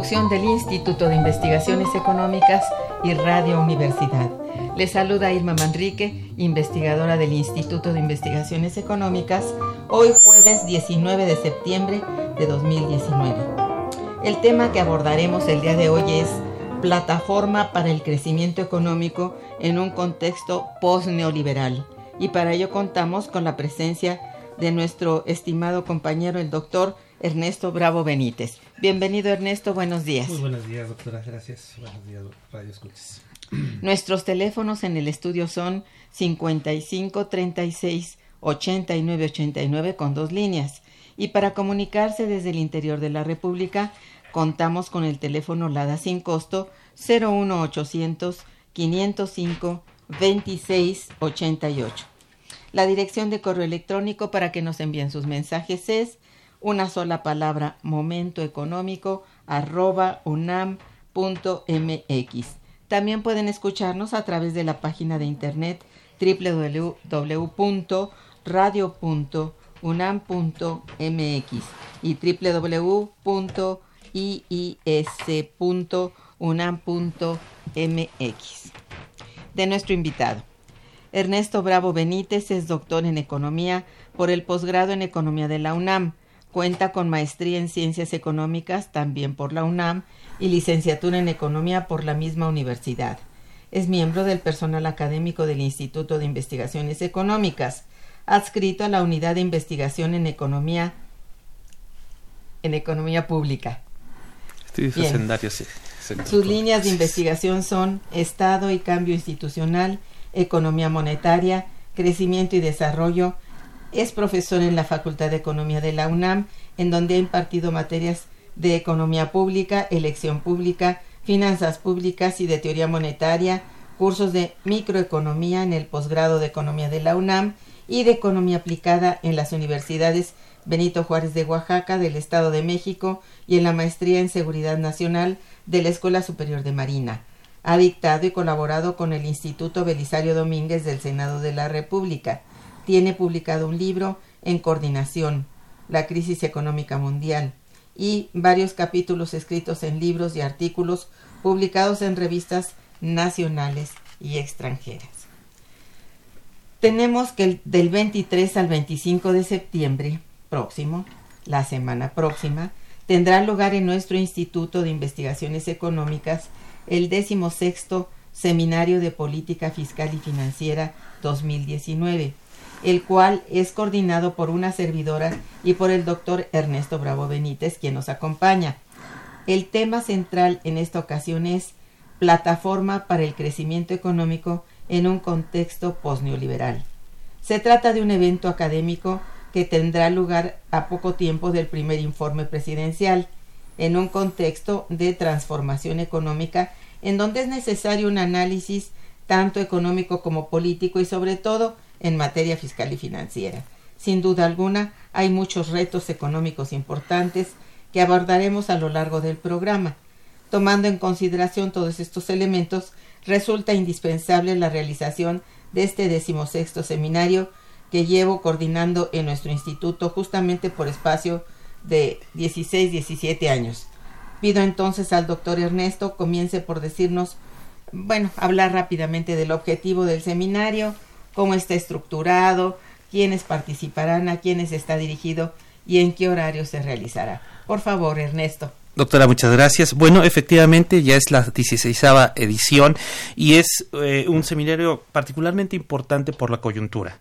Coproducción del Instituto de Investigaciones Económicas y Radio Universidad. Les saluda Irma Manrique, investigadora del Instituto de Investigaciones Económicas, hoy jueves 19 de septiembre de 2019. El tema que abordaremos el día de hoy es plataforma para el crecimiento económico en un contexto post-neoliberal. Y para ello contamos con la presencia de nuestro estimado compañero, el doctor Ernesto Bravo Benítez. Bienvenido Ernesto, buenos días. Muy buenos días, doctora, gracias. Buenos días, Radio Escuchas. Nuestros teléfonos en el estudio son 55 36 89 89 con dos líneas. Y para comunicarse desde el interior de la República, contamos con el teléfono LADA sin costo 01800 505 26 88. La dirección de correo electrónico para que nos envíen sus mensajes es una sola palabra, momento económico, arroba unam.mx. También pueden escucharnos a través de la página de internet www.radio.unam.mx y www.iis.unam.mx. De nuestro invitado. Ernesto Bravo Benítez es doctor en economía por el posgrado en economía de la UNAM Cuenta con maestría en Ciencias Económicas también por la UNAM y licenciatura en Economía por la misma universidad. Es miembro del personal académico del Instituto de Investigaciones Económicas, adscrito a la Unidad de Investigación en Economía en Economía Pública. Sus líneas de investigación son Estado y cambio institucional, economía monetaria, crecimiento y desarrollo, es profesor en la Facultad de Economía de la UNAM, en donde ha impartido materias de economía pública, elección pública, finanzas públicas y de teoría monetaria, cursos de microeconomía en el posgrado de economía de la UNAM y de economía aplicada en las universidades Benito Juárez de Oaxaca del Estado de México y en la maestría en seguridad nacional de la Escuela Superior de Marina. Ha dictado y colaborado con el Instituto Belisario Domínguez del Senado de la República tiene publicado un libro en coordinación, La crisis económica mundial, y varios capítulos escritos en libros y artículos publicados en revistas nacionales y extranjeras. Tenemos que del 23 al 25 de septiembre próximo, la semana próxima, tendrá lugar en nuestro Instituto de Investigaciones Económicas el sexto Seminario de Política Fiscal y Financiera 2019 el cual es coordinado por una servidora y por el doctor Ernesto Bravo Benítez, quien nos acompaña. El tema central en esta ocasión es Plataforma para el Crecimiento Económico en un contexto postneoliberal. Se trata de un evento académico que tendrá lugar a poco tiempo del primer informe presidencial, en un contexto de transformación económica en donde es necesario un análisis tanto económico como político y sobre todo en materia fiscal y financiera. Sin duda alguna, hay muchos retos económicos importantes que abordaremos a lo largo del programa. Tomando en consideración todos estos elementos, resulta indispensable la realización de este decimosexto seminario que llevo coordinando en nuestro instituto justamente por espacio de 16-17 años. Pido entonces al doctor Ernesto comience por decirnos, bueno, hablar rápidamente del objetivo del seminario, cómo está estructurado, quiénes participarán, a quiénes está dirigido y en qué horario se realizará. Por favor, Ernesto. Doctora, muchas gracias. Bueno, efectivamente ya es la 16 edición y es eh, un seminario particularmente importante por la coyuntura.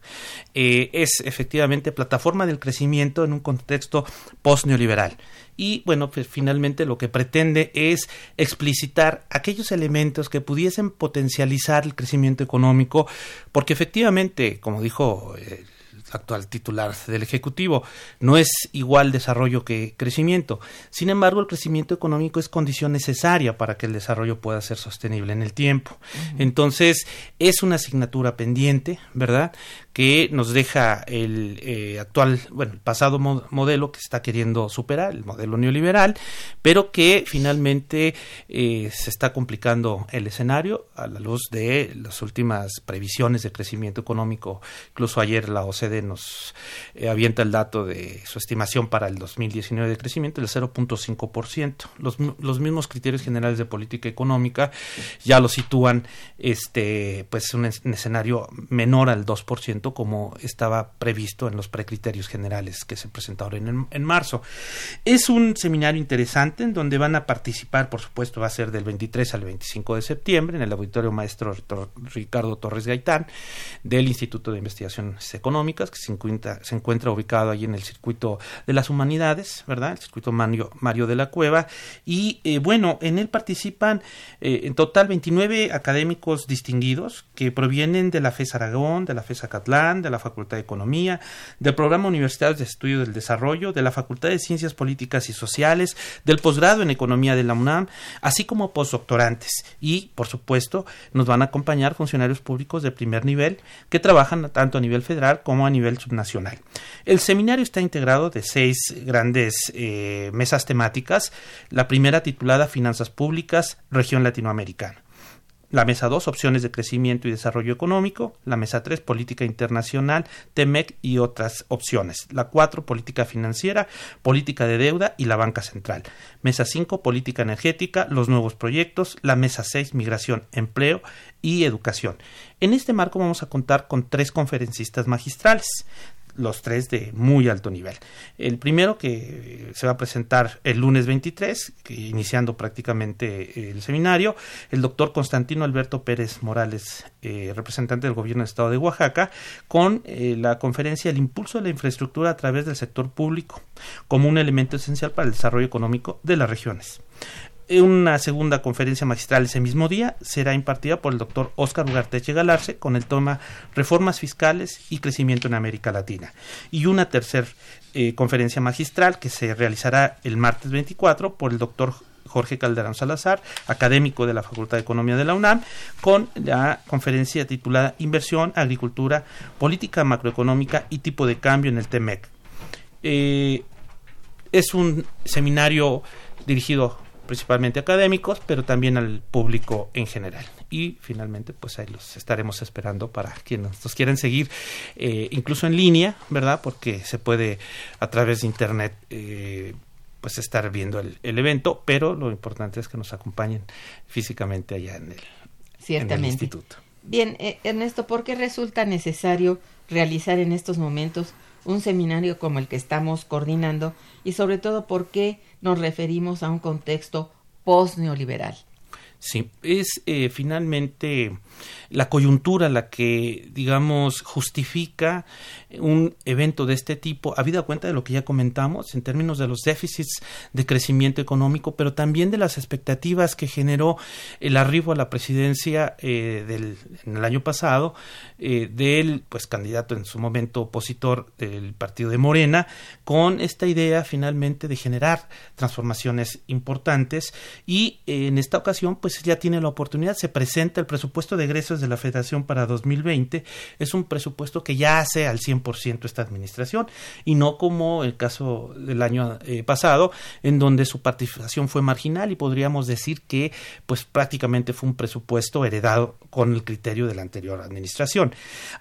Eh, es efectivamente plataforma del crecimiento en un contexto post-neoliberal. Y bueno, pues finalmente lo que pretende es explicitar aquellos elementos que pudiesen potencializar el crecimiento económico, porque efectivamente, como dijo eh, actual titular del Ejecutivo. No es igual desarrollo que crecimiento. Sin embargo, el crecimiento económico es condición necesaria para que el desarrollo pueda ser sostenible en el tiempo. Entonces, es una asignatura pendiente, ¿verdad? Que nos deja el eh, actual, bueno, el pasado modelo que está queriendo superar, el modelo neoliberal, pero que finalmente eh, se está complicando el escenario a la luz de las últimas previsiones de crecimiento económico. Incluso ayer la OCDE nos eh, avienta el dato de su estimación para el 2019 de crecimiento del 0.5%. Los, los mismos criterios generales de política económica ya lo sitúan este pues un, un escenario menor al 2% como estaba previsto en los precriterios generales que se presentaron en, en marzo. Es un seminario interesante en donde van a participar, por supuesto, va a ser del 23 al 25 de septiembre en el auditorio maestro Ricardo Torres Gaitán del Instituto de Investigaciones Económicas, que se encuentra, se encuentra ubicado allí en el circuito de las humanidades, ¿verdad? El circuito Mario, Mario de la Cueva. Y eh, bueno, en él participan eh, en total 29 académicos distinguidos que provienen de la FES Aragón, de la FES Acatlán, de la Facultad de Economía, del Programa Universitario de Estudio del Desarrollo, de la Facultad de Ciencias Políticas y Sociales, del posgrado en Economía de la UNAM, así como postdoctorantes. Y, por supuesto, nos van a acompañar funcionarios públicos de primer nivel que trabajan tanto a nivel federal como a nivel subnacional. El seminario está integrado de seis grandes eh, mesas temáticas. La primera titulada Finanzas Públicas, Región Latinoamericana. La mesa 2, opciones de crecimiento y desarrollo económico. La mesa 3, política internacional, TEMEC y otras opciones. La 4, política financiera, política de deuda y la banca central. Mesa 5, política energética, los nuevos proyectos. La mesa 6, migración, empleo y educación. En este marco vamos a contar con tres conferencistas magistrales los tres de muy alto nivel. El primero que se va a presentar el lunes 23, iniciando prácticamente el seminario, el doctor Constantino Alberto Pérez Morales, eh, representante del gobierno del estado de Oaxaca, con eh, la conferencia El impulso de la infraestructura a través del sector público como un elemento esencial para el desarrollo económico de las regiones. Una segunda conferencia magistral ese mismo día será impartida por el doctor Óscar Ugarteche Galarce con el tema Reformas Fiscales y Crecimiento en América Latina. Y una tercera eh, conferencia magistral que se realizará el martes 24 por el doctor Jorge Calderón Salazar, académico de la Facultad de Economía de la UNAM, con la conferencia titulada Inversión, Agricultura, Política Macroeconómica y Tipo de Cambio en el TEMEC. Eh, es un seminario dirigido principalmente académicos, pero también al público en general. Y finalmente, pues ahí los estaremos esperando para quienes nos quieren seguir, eh, incluso en línea, ¿verdad? Porque se puede a través de Internet. Eh, pues estar viendo el, evento, pero lo importante es que nos acompañen físicamente allá en el, Ciertamente. instituto. Bien, eh, Ernesto, ¿por qué resulta necesario realizar en estos momentos un seminario como el que estamos coordinando y sobre todo por qué nos referimos a un contexto post-neoliberal. Sí, es eh, finalmente la coyuntura la que, digamos, justifica un evento de este tipo, habida cuenta de lo que ya comentamos en términos de los déficits de crecimiento económico, pero también de las expectativas que generó el arribo a la presidencia eh, del, en el año pasado eh, del pues candidato en su momento opositor del partido de Morena, con esta idea finalmente de generar transformaciones importantes y en esta ocasión pues pues ya tiene la oportunidad, se presenta el presupuesto de egresos de la Federación para 2020, es un presupuesto que ya hace al 100% esta administración y no como el caso del año eh, pasado, en donde su participación fue marginal y podríamos decir que pues prácticamente fue un presupuesto heredado con el criterio de la anterior administración.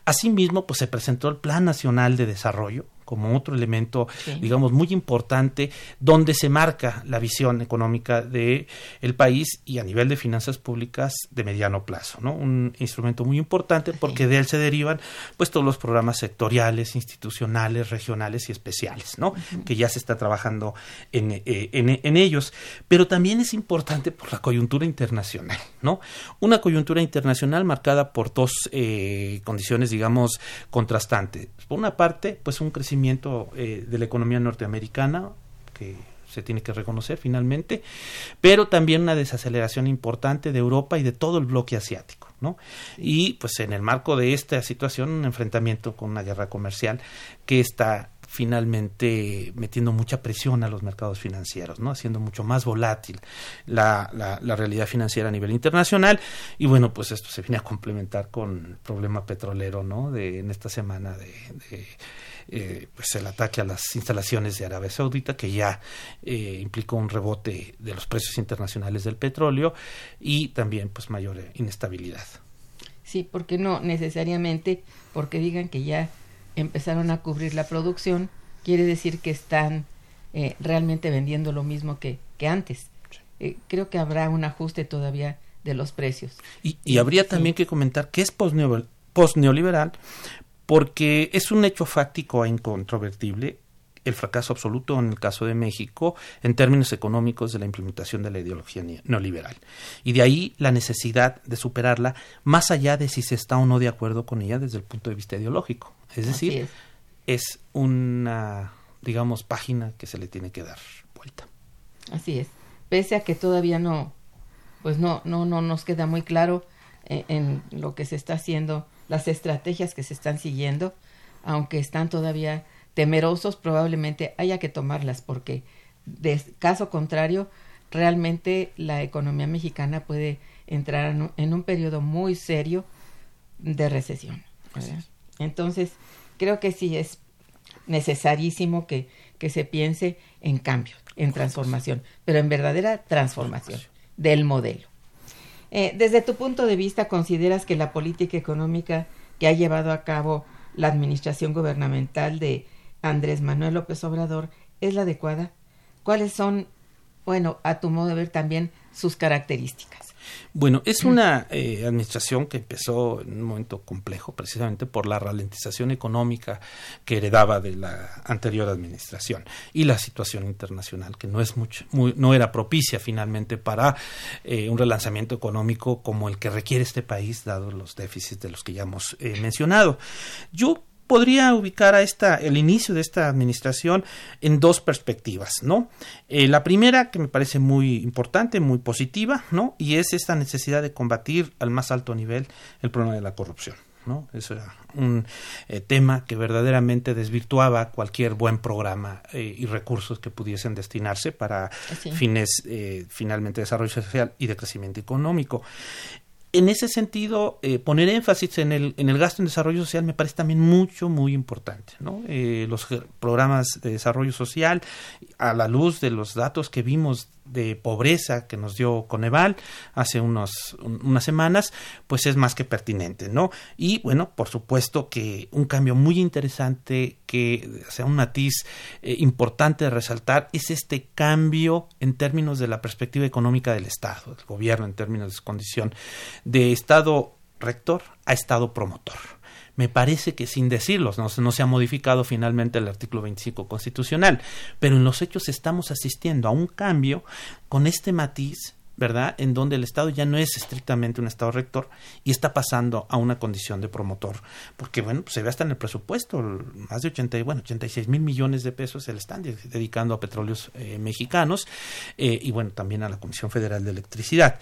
Asimismo, pues se presentó el Plan Nacional de Desarrollo, como otro elemento, digamos, muy importante, donde se marca la visión económica de el país y a nivel de finanzas públicas de mediano plazo, ¿no? Un instrumento muy importante porque de él se derivan, pues, todos los programas sectoriales, institucionales, regionales y especiales, ¿no? Que ya se está trabajando en, eh, en, en ellos. Pero también es importante por la coyuntura internacional, ¿no? Una coyuntura internacional marcada por dos eh, condiciones, digamos, contrastantes. Por una parte, pues un crecimiento eh, de la economía norteamericana, que se tiene que reconocer finalmente, pero también una desaceleración importante de Europa y de todo el bloque asiático. ¿no? Y pues en el marco de esta situación, un enfrentamiento con una guerra comercial que está finalmente metiendo mucha presión a los mercados financieros, ¿no? haciendo mucho más volátil la, la, realidad financiera a nivel internacional y bueno, pues esto se viene a complementar con el problema petrolero ¿no? de, en esta semana de eh, pues el ataque a las instalaciones de Arabia Saudita, que ya eh, implicó un rebote de los precios internacionales del petróleo y también pues mayor inestabilidad. Sí, porque no necesariamente porque digan que ya empezaron a cubrir la producción, quiere decir que están eh, realmente vendiendo lo mismo que, que antes. creo que habrá un ajuste todavía de los precios. Y, habría también que comentar que es post-neoliberal porque es un hecho fáctico e incontrovertible el fracaso absoluto en el caso de México en términos económicos de la implementación de la ideología neoliberal. Y de ahí la necesidad de superarla más allá de si se está o no de acuerdo con ella desde el punto de vista ideológico. Es decir, es. una, digamos, página que se le tiene que dar vuelta. Así es. Pese a que todavía no, pues no, no, no nos queda muy claro eh, en lo que se está haciendo las estrategias que se están siguiendo, aunque están todavía temerosos, probablemente haya que tomarlas porque de caso contrario, realmente la economía mexicana puede entrar en un, periodo muy serio de recesión. Entonces, creo que sí es necesarísimo que, que se piense en cambio, en transformación, pero en verdadera transformación del modelo. Eh, desde tu punto de vista, ¿consideras que la política económica que ha llevado a cabo la administración gubernamental de Andrés Manuel López Obrador es la adecuada? ¿Cuáles son, bueno, a tu modo de ver también sus características? Bueno, es una eh, administración que empezó en un momento complejo, precisamente por la ralentización económica que heredaba de la anterior administración y la situación internacional que no es mucho, no era propicia finalmente para eh, un relanzamiento económico como el que requiere este país, dado los déficits de los que ya hemos eh, mencionado. Yo podría ubicar a esta, el inicio de esta administración en dos perspectivas, ¿no? Eh, la primera, que me parece muy importante, muy positiva, ¿no? Y es esta necesidad de combatir al más alto nivel el problema de la corrupción. ¿no? Eso era un eh, tema que verdaderamente desvirtuaba cualquier buen programa eh, y recursos que pudiesen destinarse para fines finalmente de desarrollo social y de crecimiento económico en ese sentido, eh, poner énfasis en el, en el gasto en desarrollo social me parece también mucho, muy importante. ¿no? Eh, los programas de desarrollo social, a la luz de los datos que vimos de pobreza que nos dio Coneval hace unos, unas semanas, pues es más que pertinente, ¿no? Y bueno, por supuesto que un cambio muy interesante, que sea un matiz eh, importante de resaltar, es este cambio en términos de la perspectiva económica del Estado, del gobierno en términos de su condición de Estado rector a Estado promotor me parece que sin decirlo, no, no, se ha modificado finalmente el artículo 25 constitucional, pero en los hechos estamos asistiendo a un cambio con este matiz ¿verdad? En donde el Estado ya no es estrictamente un Estado rector y está pasando a una condición de promotor. Porque, bueno, pues se ve hasta en el presupuesto, más de 80, bueno, 86 mil millones de pesos se le están dedicando a petróleos eh, mexicanos eh, y, bueno, también a la Comisión Federal de Electricidad.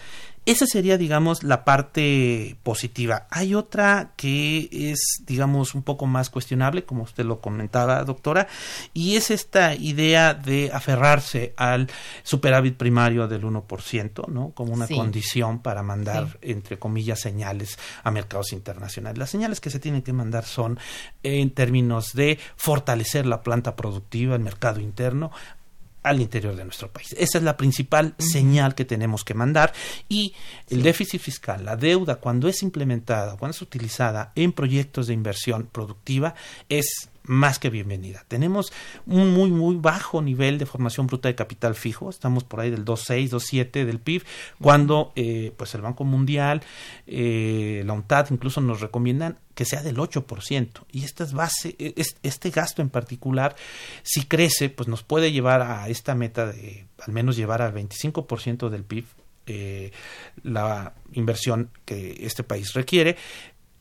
Esa sería, digamos, la parte positiva. Hay otra que es, digamos, un poco más cuestionable, como usted lo comentaba, doctora, y es esta idea de aferrarse al superávit primario del 1%, ¿no? Como una condición para mandar, entre comillas, señales a mercados internacionales. Las señales que se tienen que mandar son en términos de fortalecer la planta productiva, el mercado interno, al interior de nuestro país. Esa es la principal señal que tenemos que mandar. Y el déficit fiscal, la deuda, cuando es implementada, cuando es utilizada en proyectos de inversión productiva, es más que bienvenida. Tenemos un muy, muy bajo nivel de formación bruta de capital fijo, estamos por ahí del 2,6, 2,7 del PIB, cuando eh, pues el Banco Mundial, eh, la UNTAD incluso nos recomiendan que sea del 8%. Y esta base, e, este gasto en particular, si crece, pues nos puede llevar a esta meta de al menos llevar al 25% del PIB eh, la inversión que este país requiere,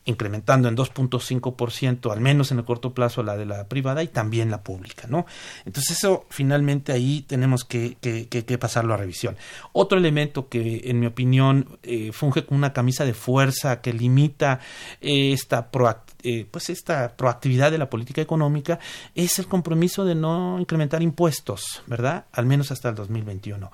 incrementando en 2.5% al menos en el corto plazo la de la privada y también la pública, ¿no? Entonces eso finalmente ahí tenemos que, que, que, pasarlo a revisión. Otro elemento que en mi opinión eh, funge como una camisa de fuerza que limita esta proactividad eh, pues esta proactividad de la política económica es el compromiso de no incrementar impuestos, ¿verdad? Al menos hasta el 2021.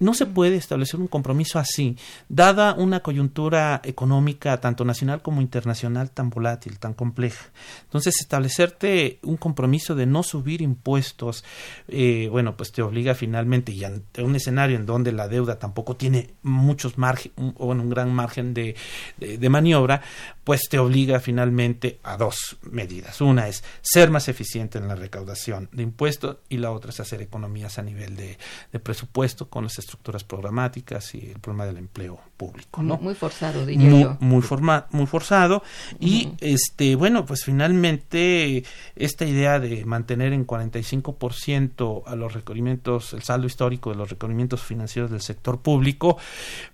No se puede establecer un compromiso así, dada una coyuntura económica tanto nacional como internacional tan volátil, tan compleja. Entonces, establecerte un compromiso de no subir impuestos, eh, bueno, pues te obliga finalmente, y ante un escenario en donde la deuda tampoco tiene muchos margen, o un gran margen de maniobra, pues te obliga finalmente a dos medidas. Una es ser más eficiente en la recaudación de impuestos y la otra es hacer economías a nivel de, presupuesto con las estructuras programáticas y el problema del empleo público. ¿no? Muy forzado, diría muy, yo. Muy, forma, muy forzado. Y, este bueno, pues finalmente esta idea de mantener en 45% a los requerimientos, el saldo histórico de los requerimientos financieros del sector público,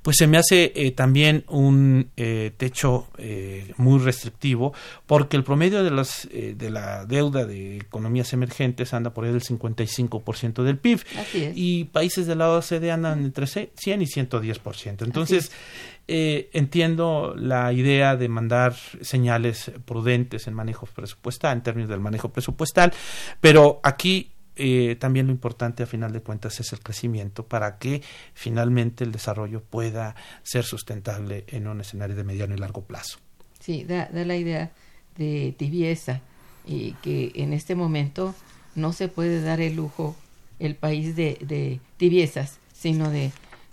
pues se me hace eh, también un eh, techo eh, muy restrictivo porque el promedio de, las, eh, de la deuda de economías emergentes anda por ahí del 55% del PIB y países de la OCDE andan entre 100 y 110%. Entonces, eh, entiendo la idea de mandar señales prudentes en manejo presupuestal, en términos del manejo presupuestal, pero aquí eh, también lo importante a final de cuentas es el crecimiento para que finalmente el desarrollo pueda ser sustentable en un escenario de mediano y largo plazo. Sí, da, da la idea de tibieza y que en este momento no se puede dar el lujo el país de, de tibiezas, sino de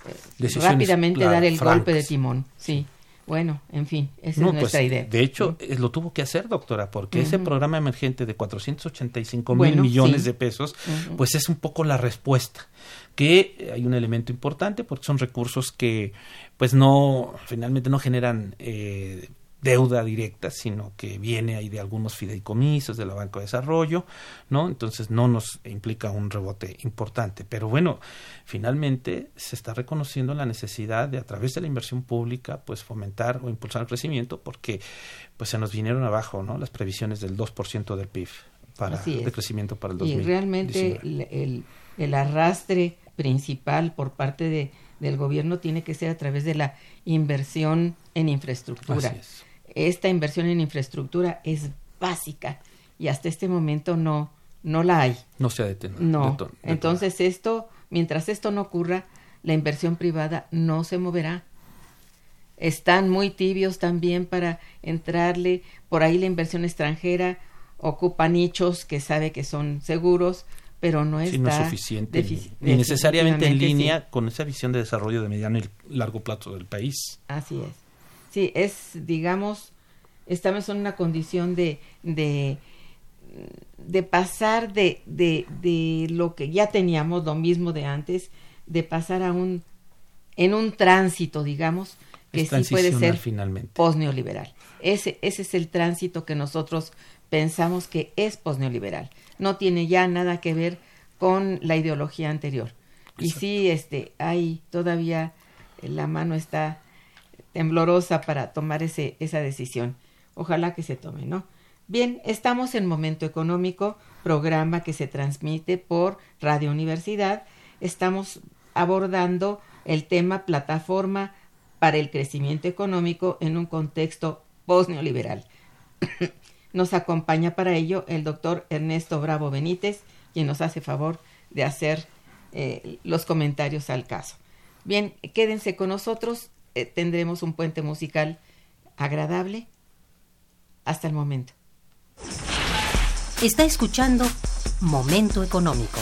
eh, rápidamente dar el golpe de timón. Sí. Bueno, en fin, esa es pues, nuestra idea. De hecho, eh, lo tuvo que hacer, doctora, porque ese programa emergente de 485 mil millones de pesos, pues es un poco la respuesta. Que hay un elemento importante porque son recursos que, pues no, finalmente no generan eh, deuda directa, sino que viene ahí de algunos fideicomisos de la Banco de Desarrollo, ¿no? Entonces no nos implica un rebote importante. Pero bueno, finalmente se está reconociendo la necesidad de a través de la inversión pública, pues fomentar o impulsar el crecimiento, porque pues se nos vinieron abajo, ¿no? Las previsiones del 2% del PIB para de crecimiento para el 2019. Y realmente el, el, arrastre principal por parte de, del gobierno tiene que ser a través de la inversión en infraestructura esta inversión en infraestructura es básica y hasta este momento no, no la hay. No se ha detenido. No. Entonces esto, mientras esto no ocurra, la inversión privada no se moverá. Están muy tibios también para entrarle. Por ahí la inversión extranjera ocupa nichos que sabe que son seguros, pero no es suficiente ni, necesariamente en línea con esa visión de desarrollo de mediano y largo plazo del país. Así es. Sí, es, digamos, estamos en una condición de, de, de pasar de, de, de lo que ya teníamos, lo mismo de antes, de pasar a un, en un tránsito, digamos, que sí puede ser finalmente. posneoliberal. Ese, ese es el tránsito que nosotros pensamos que es posneoliberal. No tiene ya nada que ver con la ideología anterior. Y sí, este, hay todavía la mano está temblorosa para tomar ese, esa decisión. Ojalá que se tome, ¿no? Bien, estamos en Momento Económico, programa que se transmite por Radio Universidad. Estamos abordando el tema plataforma para el crecimiento económico en un contexto post-neoliberal. Nos acompaña para ello el doctor Ernesto Bravo Benítez, quien nos hace favor de hacer eh, los comentarios al caso. Bien, quédense con nosotros, eh, tendremos un puente musical agradable hasta el momento. Está escuchando Momento Económico.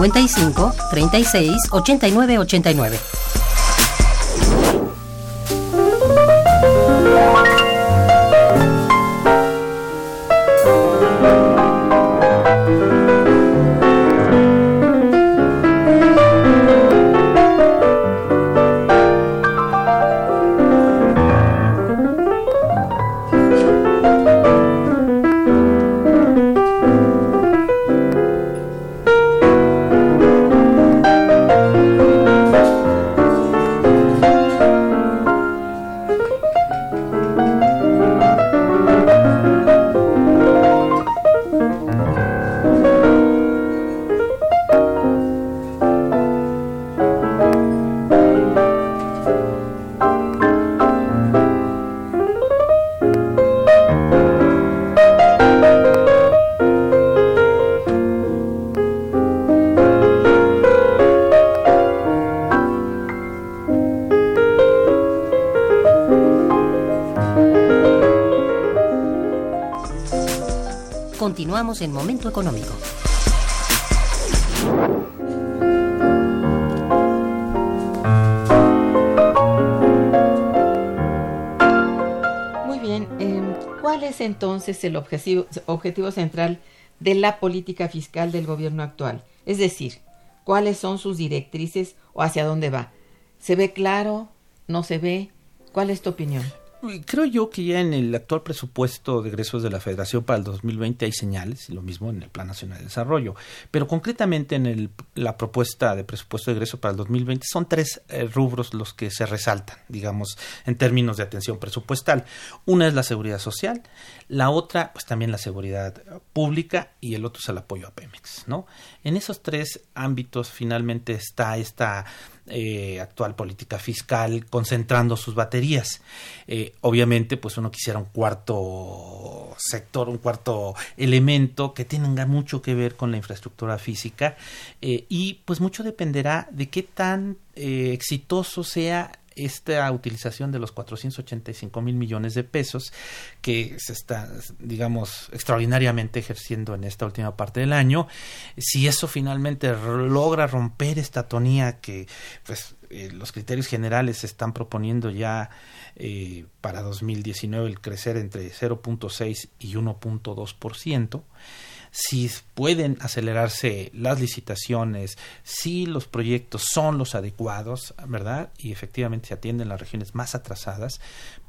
55 36 89 89. Continuamos en Momento Económico. Muy bien, eh, ¿cuál es entonces el objetivo, objetivo central de la política fiscal del gobierno actual? Es decir, ¿cuáles son sus directrices o hacia dónde va? ¿Se ve claro? ¿No se ve? ¿Cuál es tu opinión? Creo yo que ya en el actual presupuesto de egresos de la Federación para el 2020 hay señales, y lo mismo en el Plan Nacional de Desarrollo. Pero concretamente en el, la propuesta de presupuesto de egreso para el 2020 son tres eh, rubros los que se resaltan, digamos, en términos de atención presupuestal. Una es la seguridad social, la otra, pues también la seguridad pública y el otro es el apoyo a Pemex, ¿no? En esos tres ámbitos finalmente está esta eh, actual política fiscal concentrando sus baterías. Eh, obviamente, pues uno quisiera un cuarto sector, un cuarto elemento que tenga mucho que ver con la infraestructura física eh, y pues mucho dependerá de qué tan exitoso sea esta utilización de los 485 mil millones de pesos que se está, digamos, extraordinariamente ejerciendo en esta última parte del año, si eso finalmente logra romper esta tonía que pues, eh, los criterios generales se están proponiendo ya eh, para 2019 el crecer entre 0.6 y 1.2%, si pueden acelerarse las licitaciones, si los proyectos son los adecuados, ¿verdad? Y efectivamente se atienden las regiones más atrasadas,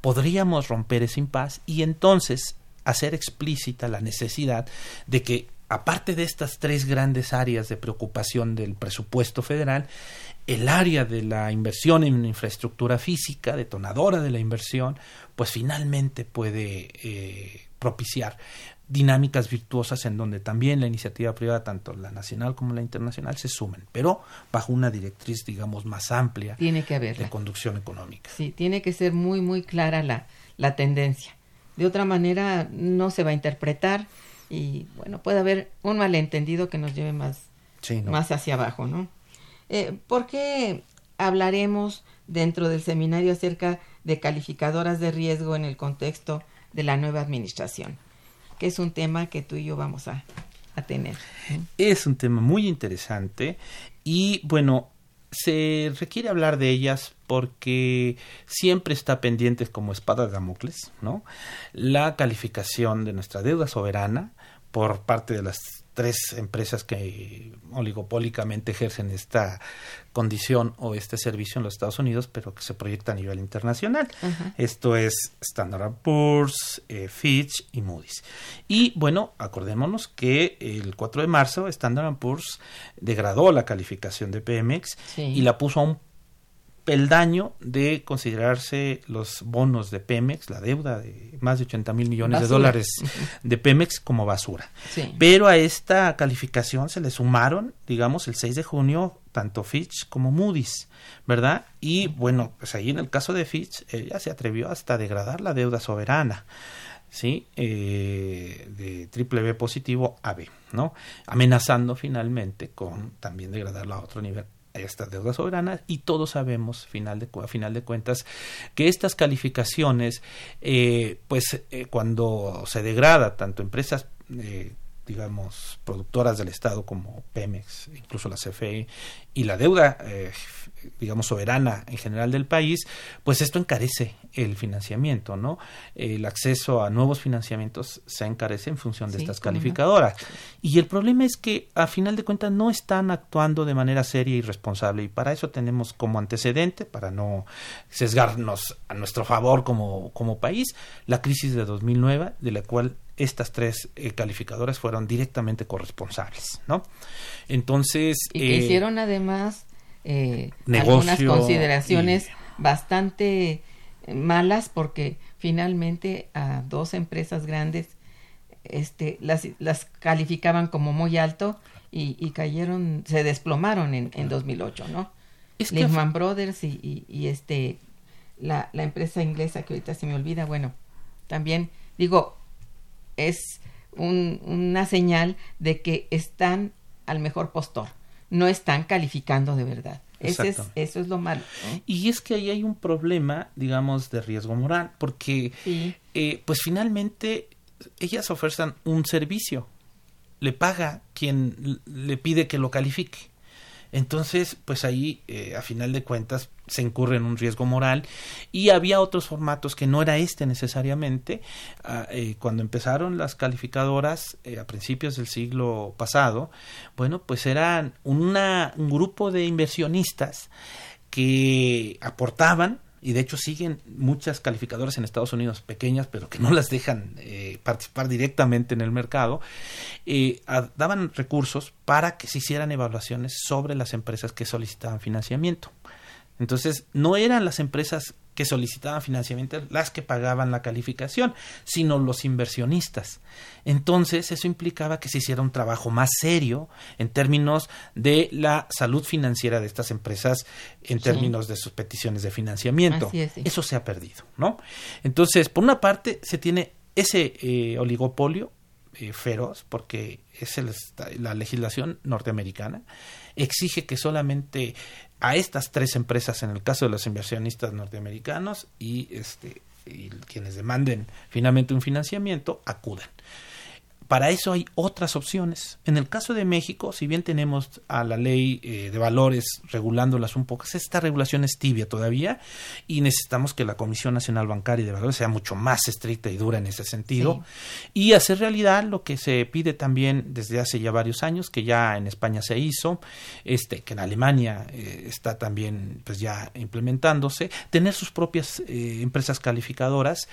podríamos romper ese impasse y entonces hacer explícita la necesidad de que aparte de estas tres grandes áreas de preocupación del presupuesto federal, el área de la inversión en infraestructura física, detonadora de la inversión, pues finalmente puede eh, propiciar dinámicas virtuosas en donde también la iniciativa privada, tanto la nacional como la internacional, se sumen, pero bajo una directriz, digamos, más amplia tiene que de conducción económica. Sí, tiene que ser muy, muy clara la, la tendencia. De otra manera, no se va a interpretar y, bueno, puede haber un malentendido que nos lleve más, Sí, ¿no? más hacia abajo, ¿no? Eh, ¿Por qué hablaremos dentro del seminario acerca de calificadoras de riesgo en el contexto de la nueva administración? Que es un tema que tú y yo vamos a, a tener. Es un tema muy interesante y bueno, se requiere hablar de ellas porque siempre está pendiente como espada de Damocles, ¿no? La calificación de nuestra deuda soberana por parte de las tres empresas que oligopólicamente ejercen esta condición o este servicio en los Estados Unidos, pero que se proyecta a nivel internacional. Esto es Standard Poor's, eh, Fitch y Moody's. Y bueno, acordémonos que el 4 de marzo Standard Poor's degradó la calificación de Sí. y la puso a un peldaño de considerarse los bonos de Pemex, la deuda de más de 80 mil millones de dólares de Pemex como basura. Sí. Pero a esta calificación se le sumaron, digamos, el 6 de junio, tanto Fitch como Moody's, ¿verdad? Y bueno, pues ahí en el caso de Fitch, ella se atrevió hasta a degradar la deuda soberana. ¿sí? Eh, de triple B positivo a B, ¿no? Amenazando finalmente con también degradarla a otro nivel a esta deuda soberana y todos sabemos final de, a final de cuentas que estas calificaciones eh, pues eh, cuando se degrada tanto empresas eh, digamos productoras del estado como Pemex incluso la CFE y la deuda eh, digamos soberana en general del país pues esto encarece el financiamiento no el acceso a nuevos financiamientos se encarece en función de Sí, estas no. calificadoras. Y el problema es que a final de cuentas no están actuando de manera seria y responsable. Y para eso tenemos como antecedente para no sesgarnos a nuestro favor como, como país la crisis de 2009 de la cual estas tres eh, calificadoras fueron directamente corresponsables no entonces Y que eh, hicieron además eh, negocio algunas consideraciones y- bastante eh, malas porque finalmente a dos empresas grandes este las, las calificaban como muy alto y, y cayeron, se desplomaron en, en 2008, ¿no? es que Lehman Brothers y, y- y, este la, la empresa inglesa que ahorita se me olvida, bueno, también digo, es un- una señal de que están al mejor postor, no están calificando de verdad. Ese es, eso es lo malo. Y es que ahí hay un problema, digamos, de riesgo moral, porque Sí. eh, pues finalmente ellas ofrecen un servicio, le paga quien le pide que lo califique. Entonces, pues ahí, eh, a final de cuentas, se incurre en un riesgo moral. Y había otros formatos que no era este necesariamente. Ah, eh, cuando empezaron las calificadoras eh, a principios del siglo pasado, bueno, pues eran una, un grupo de inversionistas que aportaban y de hecho siguen muchas calificadoras en Estados Unidos pequeñas, pero que no las dejan eh, participar directamente en el mercado, eh, daban recursos para que se hicieran evaluaciones sobre las empresas que solicitaban financiamiento. Entonces, no eran las empresas que solicitaban financiamiento las que pagaban la calificación, sino los inversionistas. Entonces, eso implicaba que se hiciera un trabajo más serio en términos de la salud financiera de estas empresas, en Sí. términos de sus peticiones de financiamiento. Así es, sí. Eso se ha perdido, ¿no? Entonces, por una parte, se tiene ese eh, oligopolio eh, feroz, porque es el la legislación norteamericana, exige que solamente a estas tres empresas, en el caso de los inversionistas norteamericanos y, este, y quienes demanden finalmente un financiamiento, acudan. Para eso hay otras opciones. En el caso de México, si bien tenemos a la ley eh, de valores regulándolas un poco, esta regulación es tibia todavía y necesitamos que la Comisión Nacional Bancaria de Valores sea mucho más estricta y dura en ese sentido y hacer realidad lo que se pide también desde hace ya varios años, que ya en España se hizo, este, que en Alemania eh, está también pues ya implementándose, tener sus propias eh, empresas calificadoras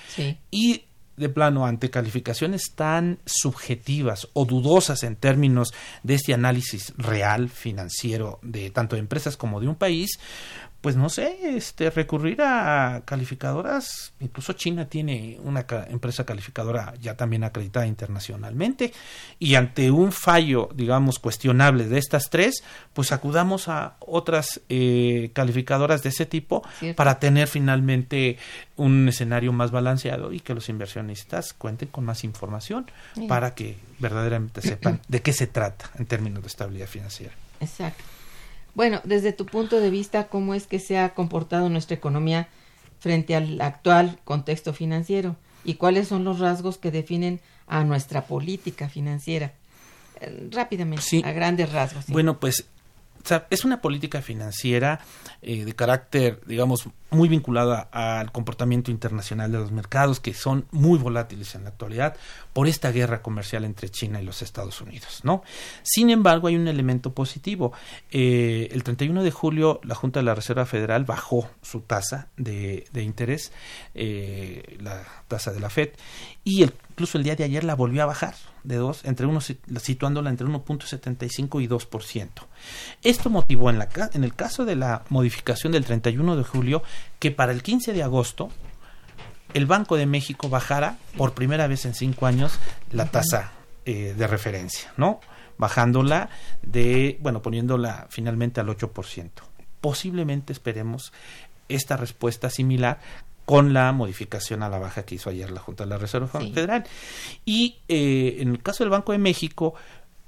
y de plano ante calificaciones tan subjetivas o dudosas en términos de este análisis real financiero de tanto de empresas como de un país, pues no sé, este recurrir a calificadoras, incluso China tiene una empresa calificadora ya también acreditada internacionalmente y ante un fallo, digamos, cuestionable de estas tres, pues acudamos a otras eh, calificadoras de ese tipo para tener finalmente un escenario más balanceado y que los inversionistas cuenten con más información para que verdaderamente sepan de qué se trata en términos de estabilidad financiera. Exacto. Bueno, desde tu punto de vista, ¿cómo es que se ha comportado nuestra economía frente al actual contexto financiero? ¿Y cuáles son los rasgos que definen a nuestra política financiera? Eh, rápidamente, a grandes rasgos. Bueno, pues es una política financiera eh, de carácter, digamos, muy vinculada al comportamiento internacional de los mercados, que son muy volátiles en la actualidad por esta guerra comercial entre China y los Estados Unidos, ¿no? Sin embargo, hay un elemento positivo. Eh, el 31 de julio, la Junta de la Reserva Federal bajó su tasa de, interés, eh, la tasa de la FED, y incluso el día de ayer la volvió a bajar de dos, entre uno, situándola entre 1.75 y 2%. Esto motivó en, la, en el caso de la modificación del 31 de julio que para el 15 de agosto el Banco de México bajara por primera vez en cinco años la tasa eh, de referencia, ¿no? Bajándola de, bueno, poniéndola finalmente al 8%. Posiblemente esperemos esta respuesta similar con la modificación a la baja que hizo ayer la Junta de la Reserva Federal. Y eh, en el caso del Banco de México,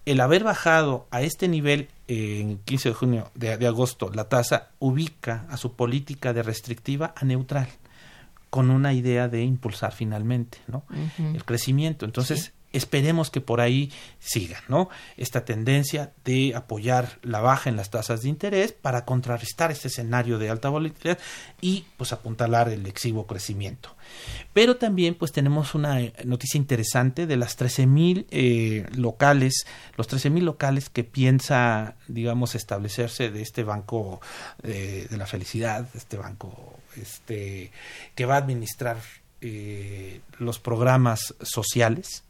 el haber bajado a este nivel eh, en 15 de junio de, agosto la tasa ubica a su política de restrictiva a neutral con una idea de impulsar finalmente ¿no? el crecimiento entonces esperemos que por ahí siga, ¿no? Esta tendencia de apoyar la baja en las tasas de interés para contrarrestar este escenario de alta volatilidad y pues apuntalar el exiguo crecimiento. Pero también pues tenemos una eh, noticia interesante de las 13.000 mil eh, locales, los 13.000 mil locales que piensa, digamos, establecerse de este banco eh, de la felicidad, este banco este que va a administrar los programas sociales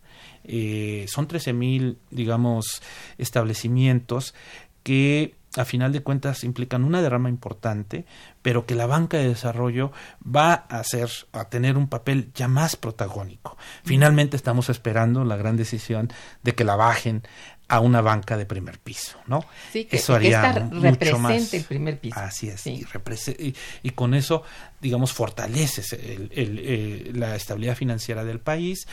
eh, son 13.000, digamos, establecimientos que a final de cuentas implican una derrama importante, pero que la banca de desarrollo va a hacer, a tener un papel ya más protagónico. Finalmente estamos esperando la gran decisión de que la bajen a una banca de primer piso, ¿no? Sí, que, eso haría mucho más. el primer piso. Así es, y, y, con eso, digamos, fortaleces la estabilidad financiera del país,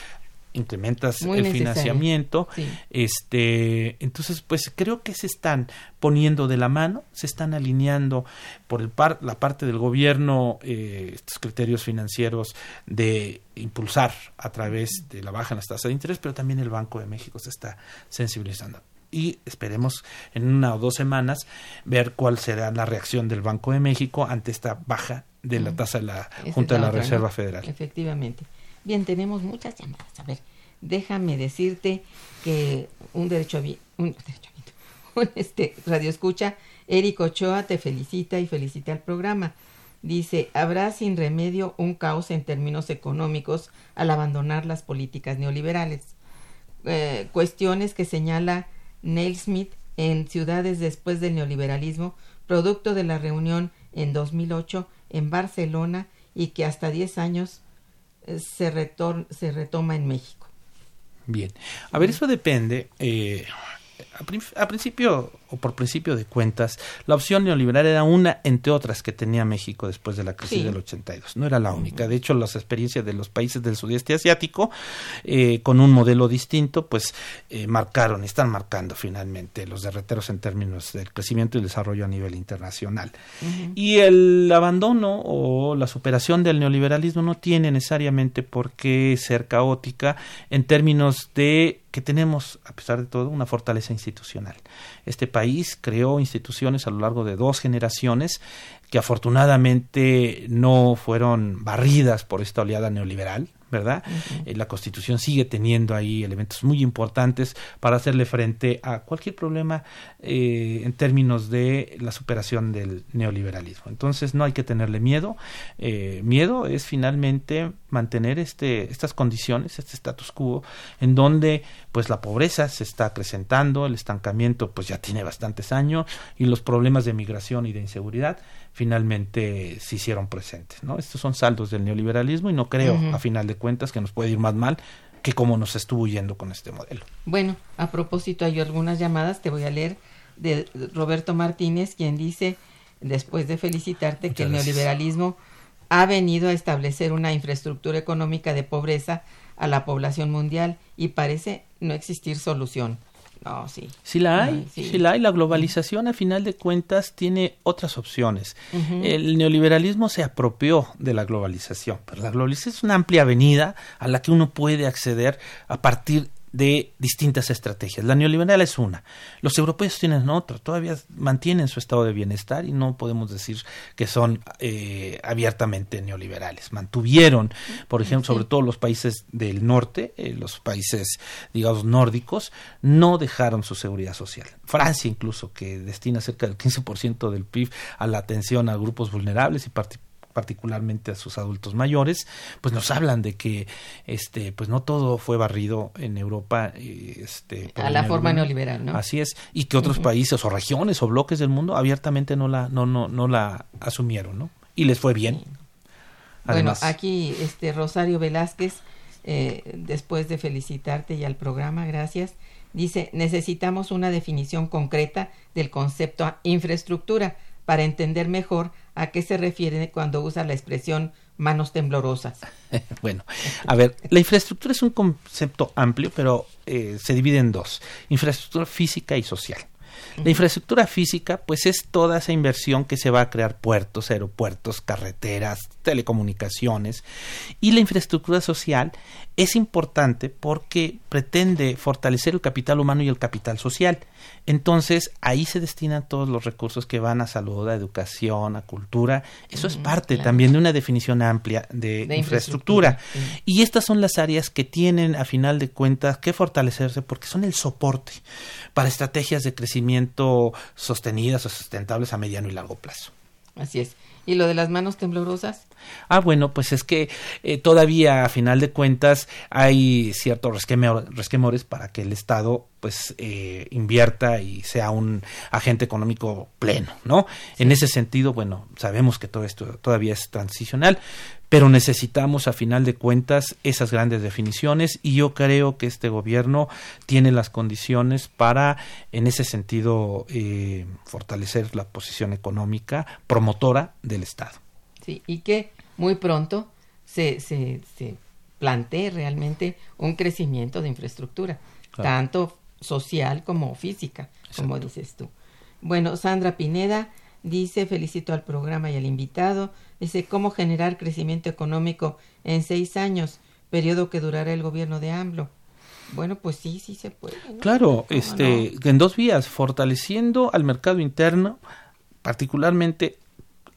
incrementas el financiamiento. Este, entonces, pues creo que se están poniendo de la mano, se están alineando por el par, la parte del gobierno eh, estos criterios financieros de impulsar a través de la baja en las tasas de interés, pero también el Banco de México se está sensibilizando y esperemos en una o dos semanas ver cuál será la reacción del Banco de México ante esta baja de la tasa de la Junta de la Reserva Federal. Efectivamente. Bien, tenemos muchas llamadas. A ver, déjame decirte que un derecho a un, derecho un este radio escucha, Eric Ochoa te felicita y felicita al programa. Dice, habrá sin remedio un caos en términos económicos al abandonar las políticas neoliberales. Eh, cuestiones que señala Neil Smith en Ciudades después del neoliberalismo, producto de la reunión en 2008 en Barcelona y que hasta 10 años se, se retoma en México. Bien, a ver, eso depende. Eh, a, principio o por principio de cuentas, la opción neoliberal era una entre otras que tenía México después de la crisis del 82. No era la única. De hecho, las experiencias de los países del sudeste asiático, eh, con un modelo distinto, pues eh, marcaron, están marcando finalmente los derreteros en términos del crecimiento y desarrollo a nivel internacional. Y el abandono o la superación del neoliberalismo no tiene necesariamente por qué ser caótica en términos de que tenemos, a pesar de todo, una fortaleza institucional. Este país creó instituciones a lo largo de dos generaciones que afortunadamente no fueron barridas por esta oleada neoliberal, ¿verdad? Eh, la Constitución sigue teniendo ahí elementos muy importantes para hacerle frente a cualquier problema eh, en términos de la superación del neoliberalismo. Entonces no hay que tenerle miedo. Eh, miedo es finalmente mantener este, estas condiciones, este status quo, en donde pues la pobreza se está acrecentando, el estancamiento pues ya tiene bastantes años y los problemas de migración y de inseguridad finalmente se hicieron presentes. ¿no? Estos son saldos del neoliberalismo y no creo, a final de cuentas, que nos puede ir más mal que como nos estuvo yendo con este modelo. Bueno, a propósito, hay algunas llamadas, te voy a leer de Roberto Martínez, quien dice, después de felicitarte, que el neoliberalismo ha venido a establecer una infraestructura económica de pobreza a la población mundial y parece no existir solución. No, sí. Sí la hay, sí. la hay. La globalización, a final de cuentas, tiene otras opciones. El neoliberalismo se apropió de la globalización, pero la globalización es una amplia avenida a la que uno puede acceder a partir de distintas estrategias. La neoliberal es una. Los europeos tienen otra. Todavía mantienen su estado de bienestar y no podemos decir que son eh, abiertamente neoliberales. Mantuvieron, por ejemplo, sobre todo los países del norte, eh, los países, digamos, nórdicos, no dejaron su seguridad social. Francia incluso, que destina cerca del 15% del PIB a la atención a grupos vulnerables y particularmente a sus adultos mayores, pues nos hablan de que este pues no todo fue barrido en Europa este a la forma neoliberal, ¿no? Así es, y que otros países o regiones o bloques del mundo abiertamente no la no no no la asumieron, ¿no? Y les fue bien. bueno, aquí este Rosario Velázquez eh, después de felicitarte y al programa, gracias. Dice, necesitamos una definición concreta del concepto infraestructura para entender mejor a qué se refiere cuando usa la expresión manos temblorosas. bueno, a ver, la infraestructura es un concepto amplio, pero eh, se divide en dos, infraestructura física y social. La infraestructura física, pues es toda esa inversión que se va a crear puertos, aeropuertos, carreteras, telecomunicaciones. Y la infraestructura social es importante porque pretende fortalecer el capital humano y el capital social. Entonces, ahí se destinan todos los recursos que van a salud, a educación, a cultura. Eso es parte también de una definición amplia de, infraestructura. Y estas son las áreas que tienen, a final de cuentas, que fortalecerse porque son el soporte para estrategias de crecimiento sostenidas o sustentables a mediano y largo plazo. Así es. ¿Y lo de las manos temblorosas? Ah, bueno, pues es que eh, todavía a final de cuentas hay ciertos resquemores para que el Estado pues eh, invierta y sea un agente económico pleno, ¿no? En ese sentido, bueno, sabemos que todo esto todavía es transicional, pero necesitamos a final de cuentas esas grandes definiciones y yo creo que este gobierno tiene las condiciones para en ese sentido eh, fortalecer la posición económica promotora del Estado. Sí, y que muy pronto se, se, se plantee realmente un crecimiento de infraestructura, tanto social como física, como dices tú. Bueno, Sandra Pineda dice, felicito al programa y al invitado, dice, ¿cómo generar crecimiento económico en seis años, periodo que durará el gobierno de AMLO? Bueno, pues sí, sí se puede. Claro, este, en dos vías, fortaleciendo al mercado interno, particularmente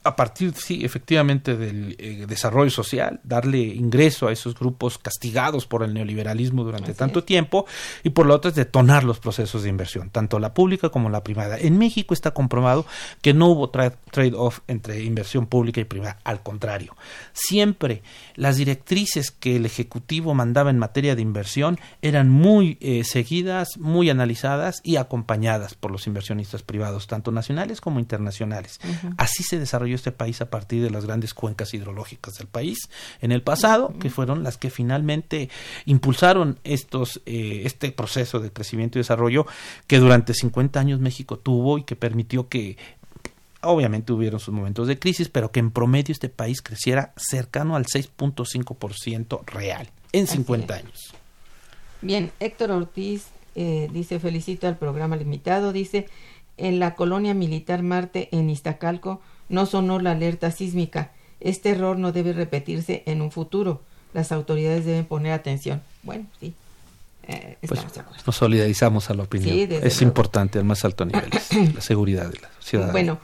a partir, sí, efectivamente, del eh, desarrollo social, darle ingreso a esos grupos castigados por el neoliberalismo durante tanto tiempo, y por la otra es detonar los procesos de inversión, tanto la pública como la privada. En México está comprobado que no hubo trade-off entre inversión pública y privada, al contrario. Siempre las directrices que el Ejecutivo mandaba en materia de inversión eran muy eh, seguidas, muy analizadas y acompañadas por los inversionistas privados, tanto nacionales como internacionales. Así se desarrolló desarrolló este país a partir de las grandes cuencas hidrológicas del país en el pasado, que fueron las que finalmente impulsaron estos, eh, este proceso de crecimiento y desarrollo que durante 50 años México tuvo y que permitió que obviamente hubieron sus momentos de crisis, pero que en promedio este país creciera cercano al 6.5% real en 50 años. Bien, Héctor Ortiz eh, dice, felicito al programa limitado, dice, en la colonia militar Marte en Iztacalco no sonó la alerta sísmica. Este error no debe repetirse en un futuro. Las autoridades deben poner atención. Bueno, sí. Eh, pues, nos solidarizamos a la opinión. es importante al más alto nivel, la seguridad de la ciudad. Bueno,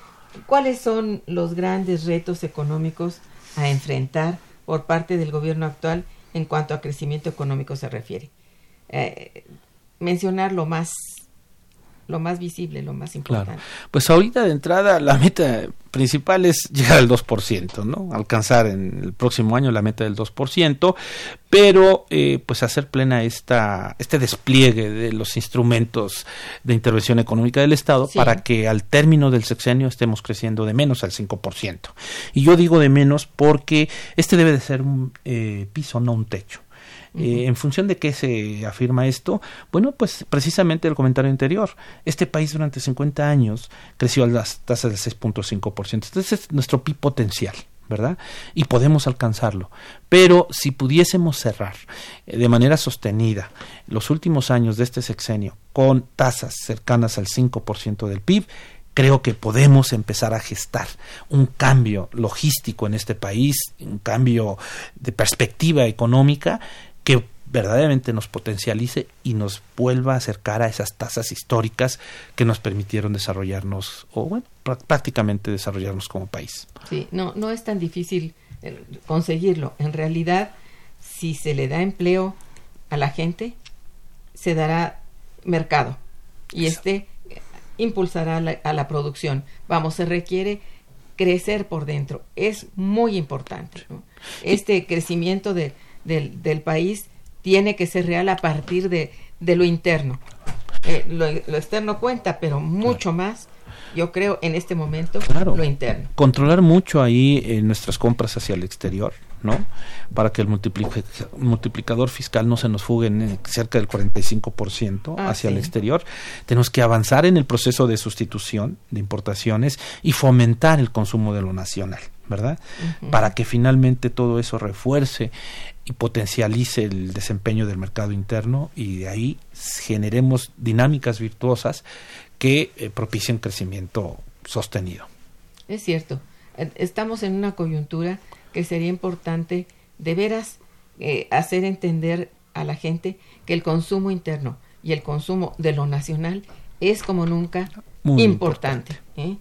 ¿cuáles son los grandes retos económicos a enfrentar por parte del gobierno actual en cuanto a crecimiento económico se refiere? Eh, mencionar lo más lo más visible, lo más importante. Claro. Pues ahorita de entrada la meta principal es llegar al 2%, ¿no? Alcanzar en el próximo año la meta del 2%, pero eh, pues hacer plena esta este despliegue de los instrumentos de intervención económica del Estado para que al término del sexenio estemos creciendo de menos al 5%. Y yo digo de menos porque este debe de ser un eh, piso, no un techo. Eh, ¿En función de qué se afirma esto? Bueno, pues precisamente el comentario anterior. Este país durante 50 años creció a las tasas del 6.5%. Entonces es nuestro PIB potencial. ¿verdad? Y podemos alcanzarlo. Pero si pudiésemos cerrar eh, de manera sostenida los últimos años de este sexenio con tasas cercanas al 5% del PIB, creo que podemos empezar a gestar un cambio logístico en este país, un cambio de perspectiva económica que verdaderamente nos potencialice y nos vuelva a acercar a esas tasas históricas que nos permitieron desarrollarnos o bueno, prácticamente desarrollarnos como país. Sí, no no es tan difícil eh, conseguirlo. En realidad, si se le da empleo a la gente, se dará mercado y este impulsará a la producción. Vamos, se requiere crecer por dentro. Es muy importante. Este crecimiento de del, del país tiene que ser real a partir de, de lo interno. Eh, lo, externo cuenta, pero mucho más, yo creo, en este momento, lo interno. Controlar mucho ahí eh, nuestras compras hacia el exterior, ¿no? Para que el multiplicador fiscal no se nos fugue en eh, cerca del 45% ah, hacia el exterior. Tenemos que avanzar en el proceso de sustitución de importaciones y fomentar el consumo de lo nacional. ¿verdad? Para que finalmente todo eso refuerce y potencialice el desempeño del mercado interno y de ahí generemos dinámicas virtuosas que eh, propicien crecimiento sostenido. Es cierto, estamos en una coyuntura que sería importante de veras eh, hacer entender a la gente que el consumo interno y el consumo de lo nacional es como nunca importante. ¿eh?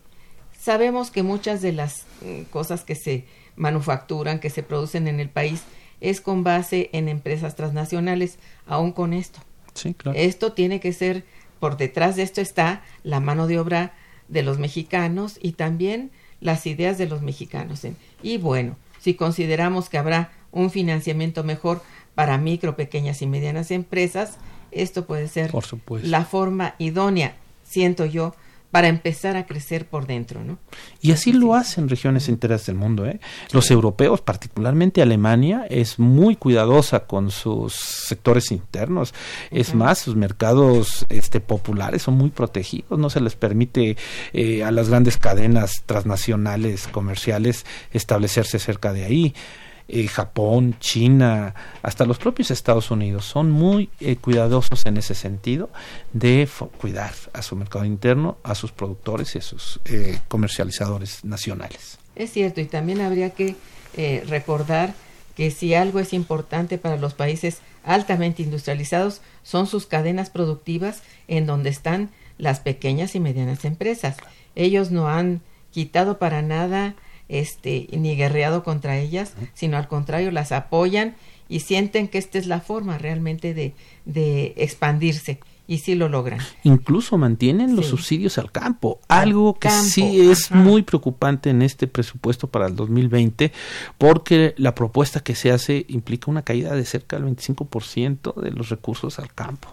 Sabemos que muchas de las cosas que se manufacturan, que se producen en el país, es con base en empresas transnacionales, aún con esto. Sí, claro. Esto tiene que ser, por detrás de esto está la mano de obra de los mexicanos y también las ideas de los mexicanos. Y bueno, si consideramos que habrá un financiamiento mejor para micro, pequeñas y medianas empresas, esto puede ser la forma idónea, siento yo, para empezar a crecer por dentro, ¿no? Y así lo hacen regiones enteras del mundo, ¿eh? Los europeos, particularmente Alemania, es muy cuidadosa con sus sectores internos. Es más, sus mercados este, populares son muy protegidos, no se les permite eh, a las grandes cadenas transnacionales comerciales establecerse cerca de ahí. Eh, Japón, China, hasta los propios Estados Unidos son muy eh, cuidadosos en ese sentido de cuidar a su mercado interno, a sus productores y a sus eh, comercializadores nacionales. Es cierto, y también habría que recordar que si algo es importante para los países altamente industrializados son sus cadenas productivas en donde están las pequeñas y medianas empresas. Ellos no han quitado para nada este, ni guerreado contra ellas, sino al contrario, las apoyan y sienten que esta es la forma realmente de, de expandirse y sí lo logran. Incluso mantienen los Sí. subsidios al campo, Al algo que campo, sí es ajá. muy preocupante en este presupuesto para el 2020, porque la propuesta que se hace implica una caída de cerca del 25% de los recursos al campo.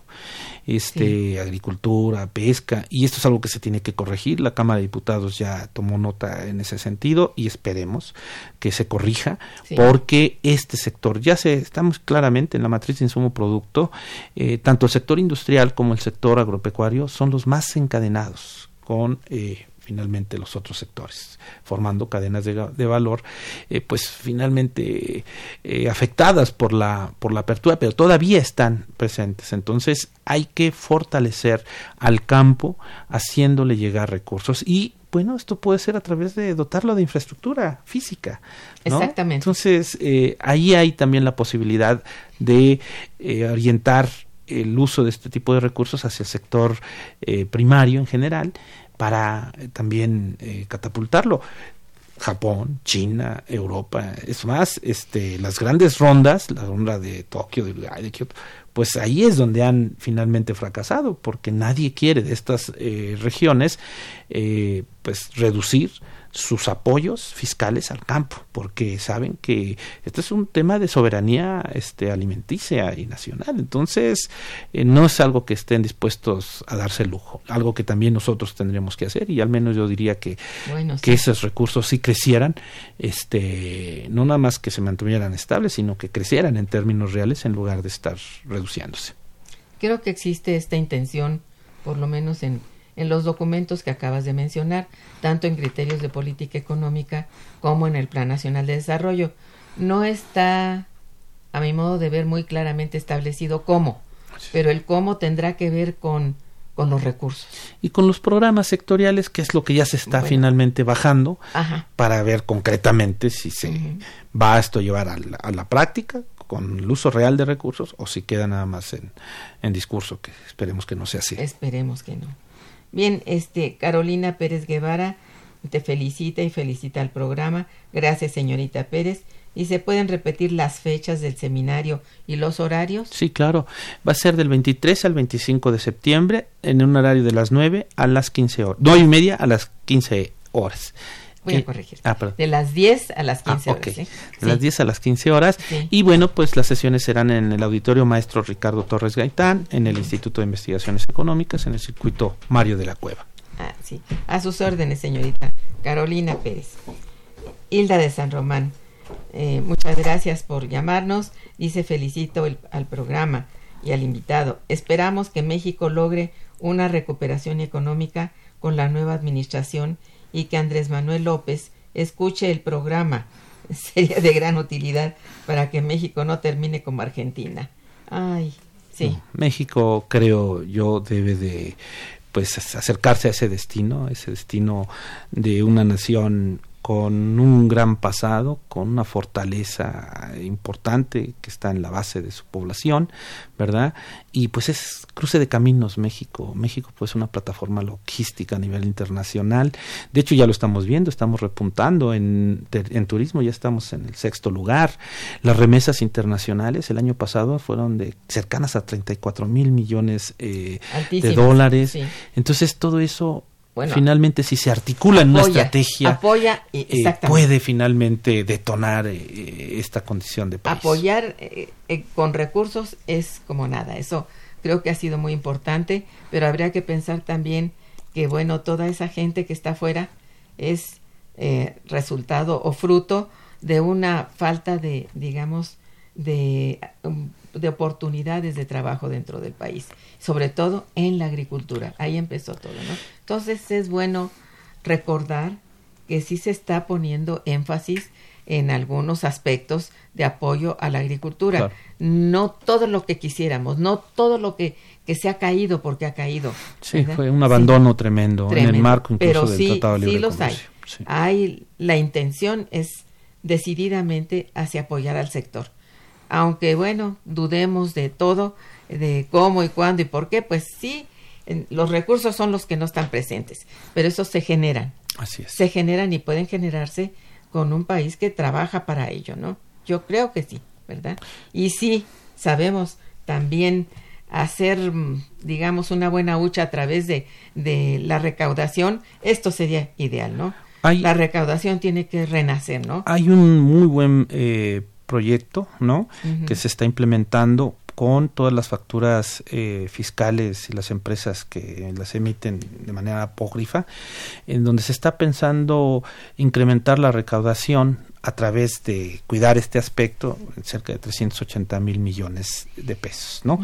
Este, agricultura, pesca, y esto es algo que se tiene que corregir. La Cámara de Diputados ya tomó nota en ese sentido y esperemos que se corrija, Sí. porque este sector ya se estamos claramente en la matriz de insumo producto, eh, tanto el sector industrial como el sector agropecuario son los más encadenados con eh, finalmente los otros sectores, formando cadenas de, valor, eh, pues finalmente eh, afectadas por la por la apertura, pero todavía están presentes. Entonces hay que fortalecer al campo, haciéndole llegar recursos y bueno, esto puede ser a través de dotarlo de infraestructura física. ¿no? Exactamente. Entonces, eh, ahí hay también la posibilidad de orientar el uso de este tipo de recursos hacia el sector eh, primario en general para eh, también eh, catapultarlo. Japón, China, Europa, es más, este, las grandes rondas, la ronda de Tokio, de de Kioto, pues ahí es donde han finalmente fracasado, porque nadie quiere de estas eh, regiones, pues reducir sus apoyos fiscales al campo, porque saben que este es un tema de soberanía este, alimenticia y nacional. Entonces, eh, no es algo que estén dispuestos a darse lujo, algo que también nosotros tendríamos que hacer, y al menos yo diría que, Bueno, que sí. esos recursos sí crecieran, este, no nada más que se mantuvieran estables, sino que crecieran en términos reales en lugar de estar reduciéndose. Creo que existe esta intención, por lo menos en, en los documentos que acabas de mencionar, tanto en criterios de política económica como en el Plan Nacional de Desarrollo. No está, a mi modo de ver, muy claramente establecido cómo, pero el cómo tendrá que ver con, con los recursos. Y con los programas sectoriales, que es lo que ya se está Bueno. finalmente bajando, Ajá. para ver concretamente si se va esto a llevar a la, a la práctica con el uso real de recursos o si queda nada más en, en discurso, que esperemos que no sea así. Esperemos que no. Bien, este Carolina Pérez Guevara te felicita y felicita al programa. Gracias, señorita Pérez. ¿Y se pueden repetir las fechas del seminario y los horarios? Sí, claro. Va a ser del 23 al 25 de septiembre en un horario de las 9 a las 15 horas. 9 y media a las 15 horas. Voy a corregir. Ah. De las 10 a las Ah, 15 ok. horas. ¿eh? De las Sí. 10 a las 15 horas. Sí. Y bueno, pues las sesiones serán en el Auditorio Maestro Ricardo Torres Gaitán, en el Instituto de Investigaciones Económicas, en el circuito Mario de la Cueva. Ah, sí. A sus órdenes, señorita Carolina Pérez. Hilda de San Román, eh, muchas gracias por llamarnos. Dice felicito el- al programa y al invitado. Esperamos que México logre una recuperación económica con la nueva administración y que Andrés Manuel López escuche el programa. Sería de gran utilidad para que México no termine como Argentina. Ay, sí. México, creo yo, debe de pues acercarse a ese destino, ese destino de una nación con un gran pasado, con una fortaleza importante que está en la base de su población, ¿verdad? Y pues es cruce de caminos México. México pues es una plataforma logística a nivel internacional. De hecho ya lo estamos viendo, estamos repuntando en, en turismo, ya estamos en el sexto lugar. Las remesas internacionales el año pasado fueron de cercanas a 34 mil millones eh, de dólares. sí. Entonces todo eso Bueno, finalmente si se articula en una estrategia apoya, eh, puede finalmente detonar eh, esta condición de país. apoyar eh, eh, con recursos es como nada. Eso creo que ha sido muy importante, pero habría que pensar también que, bueno, toda esa gente que está afuera es eh, resultado o fruto de una falta de, digamos, de, um, de oportunidades de trabajo dentro del país, sobre todo en la agricultura. Ahí empezó todo, ¿no? Entonces es bueno recordar que sí se está poniendo énfasis en algunos aspectos de apoyo a la agricultura. Claro. No todo lo que quisiéramos, no todo lo que, que se ha caído porque ha caído. Sí, ¿verdad? fue un Sí. abandono tremendo, en el marco incluso Pero del sí, Tratado de Libre sí los hay. Sí. Hay la intención es decididamente hacia apoyar al sector. Aunque bueno, dudemos de todo, de cómo y cuándo y por qué, pues sí, los recursos son los que no están presentes, pero esos se generan, Así es. se generan y pueden generarse con un país que trabaja para ello, ¿no? Yo creo que sí, ¿verdad? Y sí, sabemos también hacer, digamos, una buena hucha a través de, de la recaudación, esto sería ideal, ¿no? la recaudación tiene que renacer, ¿no? Hay un muy buen eh, proyecto, ¿no? Que se está implementando con todas las facturas eh, fiscales y las empresas que las emiten de manera apócrifa, en donde se está pensando incrementar la recaudación a través de cuidar este aspecto, cerca de 380 mil millones de pesos, ¿no?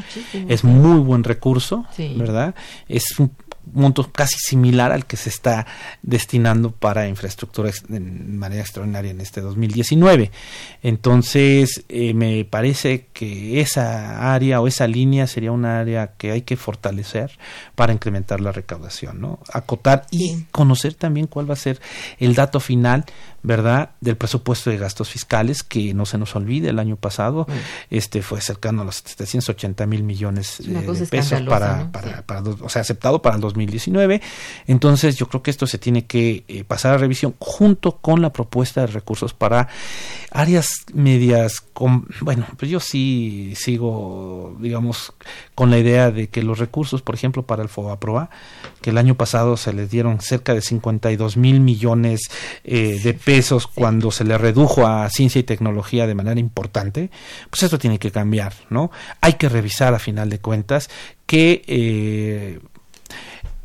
Es muy buen recurso, ¿verdad? Es un monto casi similar al que se está destinando para infraestructura de manera extraordinaria en este 2019. Entonces, eh, me parece que esa área o esa línea sería una área que hay que fortalecer para incrementar la recaudación, ¿no? Acotar y conocer también cuál va a ser el dato final ¿verdad? Del presupuesto de gastos fiscales, que no se nos olvide, el año pasado mm. este fue cercano a los 780 mil millones de pesos para, para, para, o sea, aceptado para el 2019. Entonces, yo creo que esto se tiene que eh, pasar a revisión junto con la propuesta de recursos para áreas medias, con, bueno, pues yo sí sigo, digamos, con la idea de que los recursos, por ejemplo, para el FOBAPROA, que el año pasado se les dieron cerca de 52 mil millones eh, de pesos cuando se le redujo a ciencia y tecnología de manera importante, pues esto tiene que cambiar, ¿no? Hay que revisar a final de cuentas que, eh,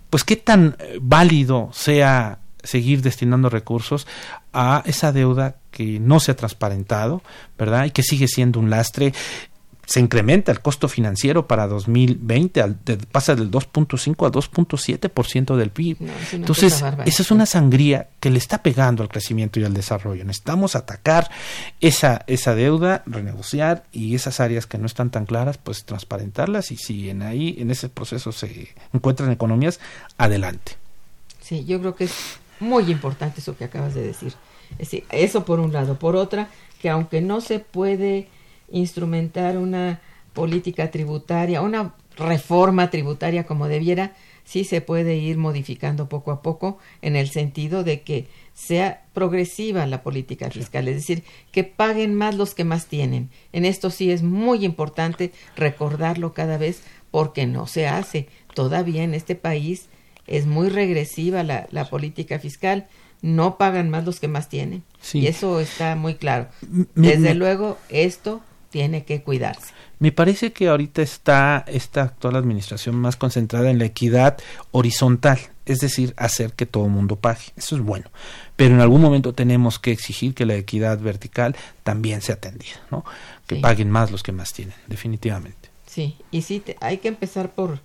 pues qué tan válido sea seguir destinando recursos a esa deuda que no se ha transparentado, ¿verdad? Y que sigue siendo un lastre se incrementa el costo financiero para 2020, al, pasa del 2.5 al 2.7% del PIB. Entonces, esa es una sangría que le está pegando al crecimiento y al desarrollo. Necesitamos atacar esa, esa deuda, renegociar y esas áreas que no están tan claras, pues transparentarlas y si en ahí, en ese proceso se encuentran economías, adelante. Sí, yo creo que es muy importante eso que acabas de decir. Es decir, eso por un lado. Por otra, que aunque no se puede instrumentar una política tributaria, una reforma tributaria como debiera, sí se puede ir modificando poco a poco en el sentido de que sea progresiva la política fiscal, es decir, que paguen más los que más tienen. En esto sí es muy importante recordarlo cada vez porque no se hace. Todavía en este país es muy regresiva la, la política fiscal, no pagan más los que más tienen. Y eso está muy claro. Desde luego, esto tiene que cuidarse. Me parece que ahorita está esta actual administración más concentrada en la equidad horizontal, es decir, hacer que todo el mundo pague. Eso es bueno. Pero en algún momento tenemos que exigir que la equidad vertical también sea atendida, ¿no? Que paguen más los que más tienen, definitivamente. Sí, y sí, hay que empezar por,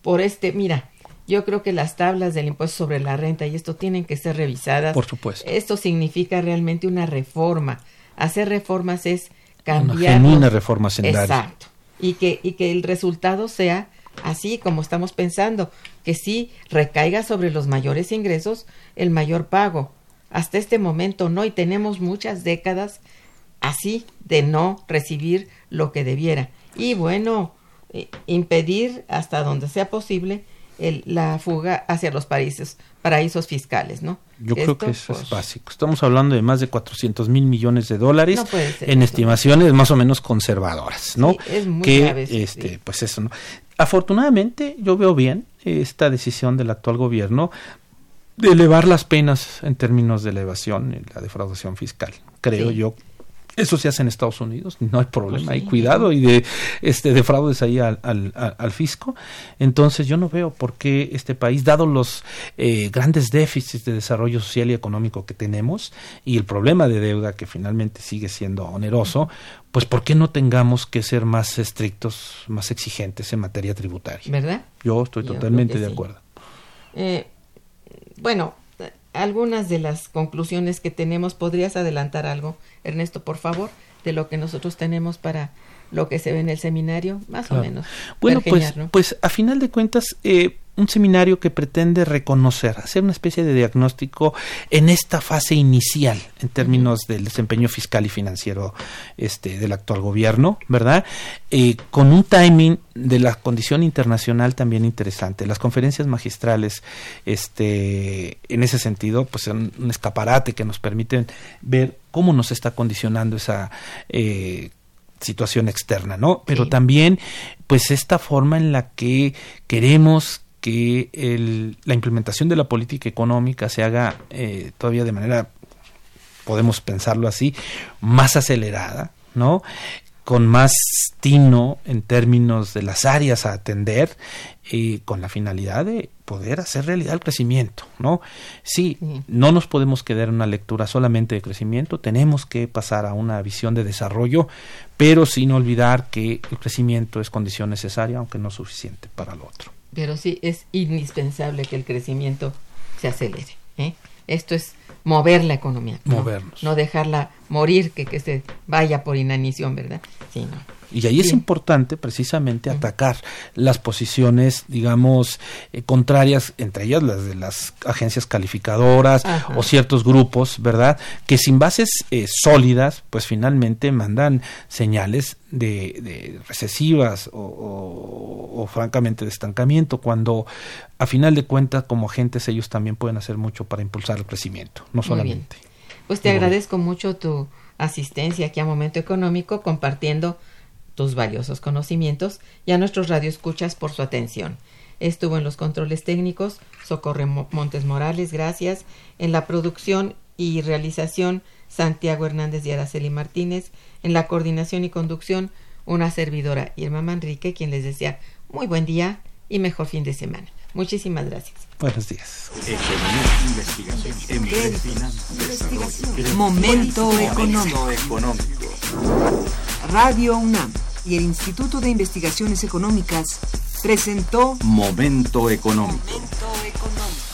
por este, mira, yo creo que las tablas del impuesto sobre la renta y esto tienen que ser revisadas. Por supuesto. Esto significa realmente una reforma. Hacer reformas es cambiar. Una genuina reforma Exacto. Y que, y que el resultado sea así como estamos pensando, que sí recaiga sobre los mayores ingresos el mayor pago. Hasta este momento no, y tenemos muchas décadas así de no recibir lo que debiera. Y bueno, eh, impedir hasta donde sea posible la fuga hacia los paraísos, paraísos fiscales, ¿no? Yo creo que eso es pues, básico. Estamos hablando de más de 400 mil millones de dólares en estimaciones más o menos conservadoras, ¿no? es muy que, este, pues eso, ¿no? Afortunadamente, yo veo bien esta decisión del actual gobierno de elevar las penas en términos de elevación y la defraudación fiscal. Creo yo eso se hace en Estados Unidos, no hay problema, pues hay cuidado y de, este, de fraudes ahí al, al, al, fisco. Entonces yo no veo por qué este país, dado los eh, grandes déficits de desarrollo social y económico que tenemos y el problema de deuda que finalmente sigue siendo oneroso, pues por qué no tengamos que ser más estrictos, más exigentes en materia tributaria. ¿Verdad? Yo estoy totalmente de acuerdo. Eh, bueno, algunas de las conclusiones que tenemos, ¿podrías adelantar algo, Ernesto, por favor, de lo que nosotros tenemos para lo que se ve en el seminario, más o menos? Bueno, pues, pues a final de cuentas, eh, un seminario que pretende reconocer, hacer una especie de diagnóstico en esta fase inicial en términos del desempeño fiscal y financiero este, del actual gobierno, ¿verdad? Eh, con un timing de la condición internacional también interesante. Las conferencias magistrales, este, en ese sentido, pues son un escaparate que nos permiten ver cómo nos está condicionando esa eh, situación externa, ¿no? Pero Sí. también, pues, esta forma en la que queremos que el- la implementación de la política económica se haga eh, todavía de manera, podemos pensarlo así, más acelerada, ¿no? Con más tino en términos de las áreas a atender y con la finalidad de poder hacer realidad el crecimiento, ¿no? Sí, Sí. no nos podemos quedar en una lectura solamente de crecimiento, tenemos que pasar a una visión de desarrollo, pero sin olvidar que el crecimiento es condición necesaria, aunque no suficiente para lo otro. Pero sí es indispensable que el crecimiento se acelere. ¿eh? Esto es mover la economía. ¿no? Movernos. No dejarla morir, que, que se vaya por inanición, ¿verdad? Sí, no. Y ahí es importante precisamente atacar las posiciones, digamos, eh, contrarias, entre ellas las de las agencias calificadoras Ajá. o ciertos grupos, ¿verdad? Que sin bases eh, sólidas, pues finalmente mandan señales de, de recesivas o, o- o francamente de estancamiento, cuando a final de cuentas como agentes ellos también pueden hacer mucho para impulsar el crecimiento, no solamente. Pues te agradezco mucho tu asistencia aquí a Momento Económico, compartiendo tus valiosos conocimientos y a nuestros radioescuchas por su atención. Estuvo en los controles técnicos Socorre Mo- Montes Morales, gracias. En la producción y realización Santiago Hernández y Araceli Martínez. En la coordinación y conducción una servidora Irma Manrique, quien les desea muy buen día y mejor fin de semana. Muchísimas gracias. Buenos días. Economía, investigación, finanzas. Momento económico. económico. Radio UNAM y el Instituto de Investigaciones Económicas presentó Momento económico. Momento económico.